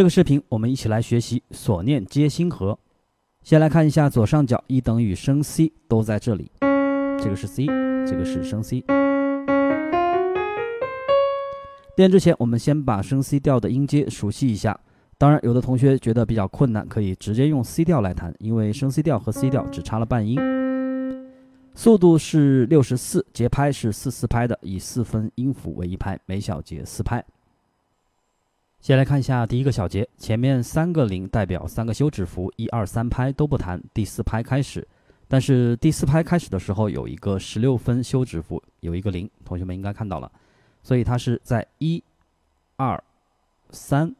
这个视频我们一起来学习锁念接星河。先来看一下左上角一等于升 C 都在这里，这个是 C，这个是升 C。练之前，我们先把升 C 调的音阶熟悉一下。当然，有的同学觉得比较困难，可以直接用 C 调来弹，因为升 C 调和 C 调只差了半音。速度是六十四，节拍是四四拍的，以四分音符为一拍，每小节四拍。先来看一下第一个小节，前面三个零代表三个休止符，一二三拍都不弹，第四拍开始。但是第四拍开始的时候有一个十六分休止符，有一个零，同学们应该看到了，所以它是在一、二、三、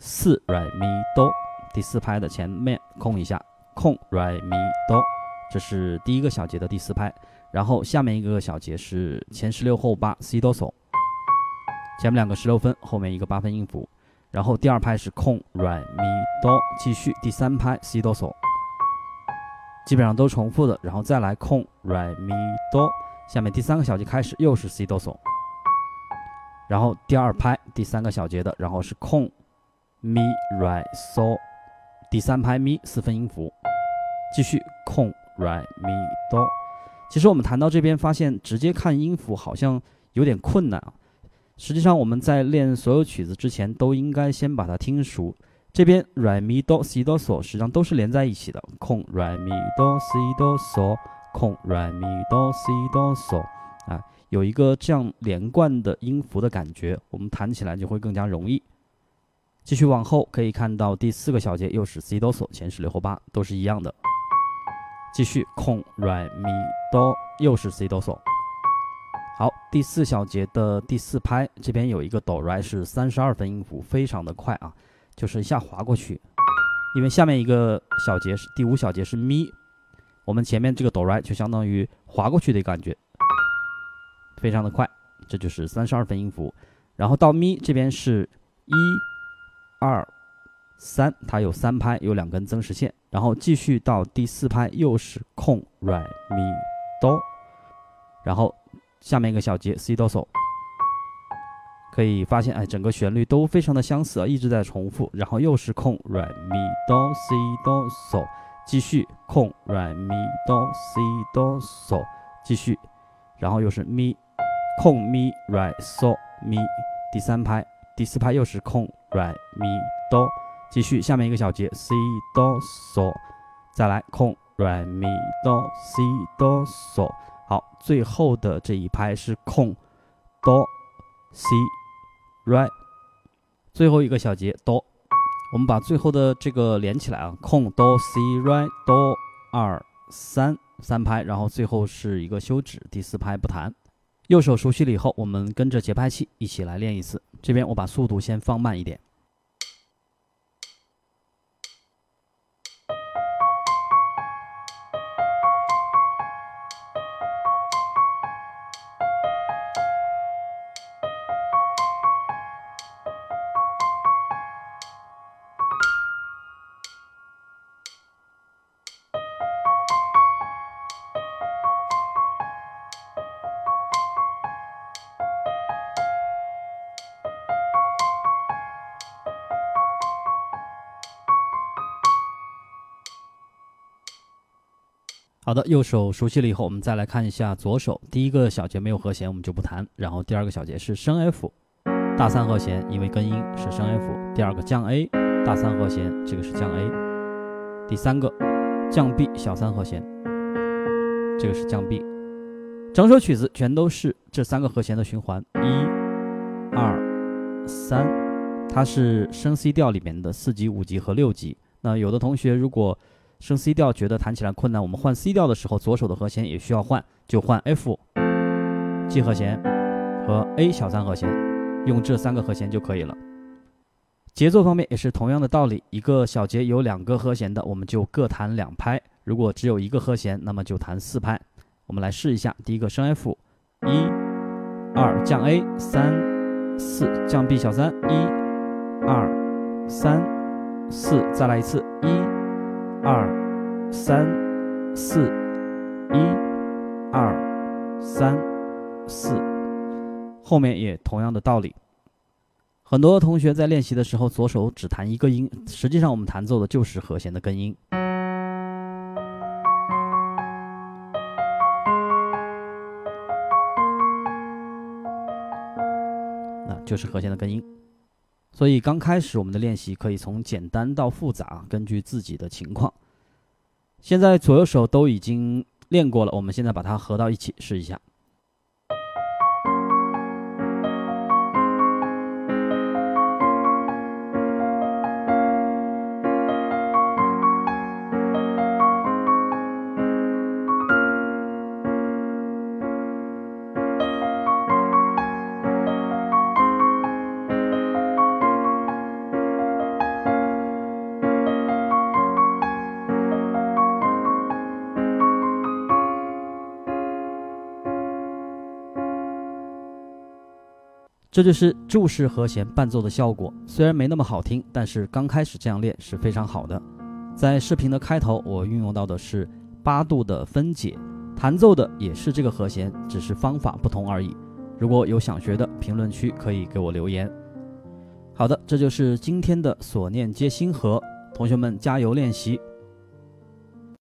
四 re mi do 第四拍的前面空一下，空 re mi do。这是第一个小节的第四拍，然后下面一个小节是前十六后八 C 哆嗦，前面两个十六分，后面一个八分音符，然后第二拍是空 re mi do，继续第三拍 C 哆嗦，基本上都重复的，然后再来空 re mi do，下面第三个小节开始又是 C 哆嗦，然后第二拍第三个小节的，然后是空 mi re so，第三拍咪四分音符，继续空。Re mi do，其实我们弹到这边，发现直接看音符好像有点困难啊。实际上我们在练所有曲子之前，都应该先把它听熟。这边 Re mi do si do s，实际上都是连在一起的，空 Re mi do si do s，空 Re mi do si do s，啊，有一个这样连贯的音符的感觉，我们弹起来就会更加容易。继续往后可以看到第四个小节又是 C 哆嗦，前十六后八都是一样的。继续空 re mi do，又是 C 哆嗦。第四小节的第四拍，这边有一个哆来是三十二分音符，非常的快啊，就是一下滑过去。因为下面一个小节是第五小节是咪，我们前面这个哆来就相当于滑过去的感觉，非常的快，这就是三十二分音符。然后到咪这边是一、二。三，它有三拍，有两根增时线，然后继续到第四拍又是空软咪哆然后下面一个小节 C 哆嗦，可以发现哎，整个旋律都非常的相似啊，一直在重复，然后又是空 re mi do C 哆嗦，继续空 re mi do C 哆嗦，继续，然后又是咪空咪 re so mi，第三拍，第四拍又是空 re mi do。继续下面一个小节 C 哆嗦，再来空 re mi do C 哆嗦。好，最后的这一拍是空哆 C re，最后一个小节哆，我们把最后的这个连起来啊，空哆 C re 哆二三三拍，然后最后是一个休止，第四拍不弹。右手熟悉了以后，我们跟着节拍器一起来练一次。这边我把速度先放慢一点。好的，右手熟悉了以后，我们再来看一下左手。第一个小节没有和弦，我们就不弹。然后第二个小节是升 F，大三和弦，因为根音是升 F。第二个降 A，大三和弦，这个是降 A。第三个降 B，小三和弦，这个是降 B。整首曲子全都是这三个和弦的循环，一、二、三，它是升 C 调里面的四级、五级和六级。那有的同学如果升 C 调觉得弹起来困难，我们换 C 调的时候，左手的和弦也需要换，就换 F、G 和弦和 A 小三和弦，用这三个和弦就可以了。节奏方面也是同样的道理，一个小节有两个和弦的，我们就各弹两拍；如果只有一个和弦，那么就弹四拍。我们来试一下，第一个升 F，一、二降 A，三、四降 B 小三，一、二、三、四，再来一次，一。二三四，一二三四，后面也同样的道理。很多同学在练习的时候，左手只弹一个音，实际上我们弹奏的就是和弦的根音。那就是和弦的根音。所以刚开始我们的练习可以从简单到复杂，根据自己的情况。现在左右手都已经练过了，我们现在把它合到一起试一下。这就是注释和弦伴奏的效果，虽然没那么好听，但是刚开始这样练是非常好的。在视频的开头，我运用到的是八度的分解，弹奏的也是这个和弦，只是方法不同而已。如果有想学的，评论区可以给我留言。好的，这就是今天的所念皆星河，同学们加油练习。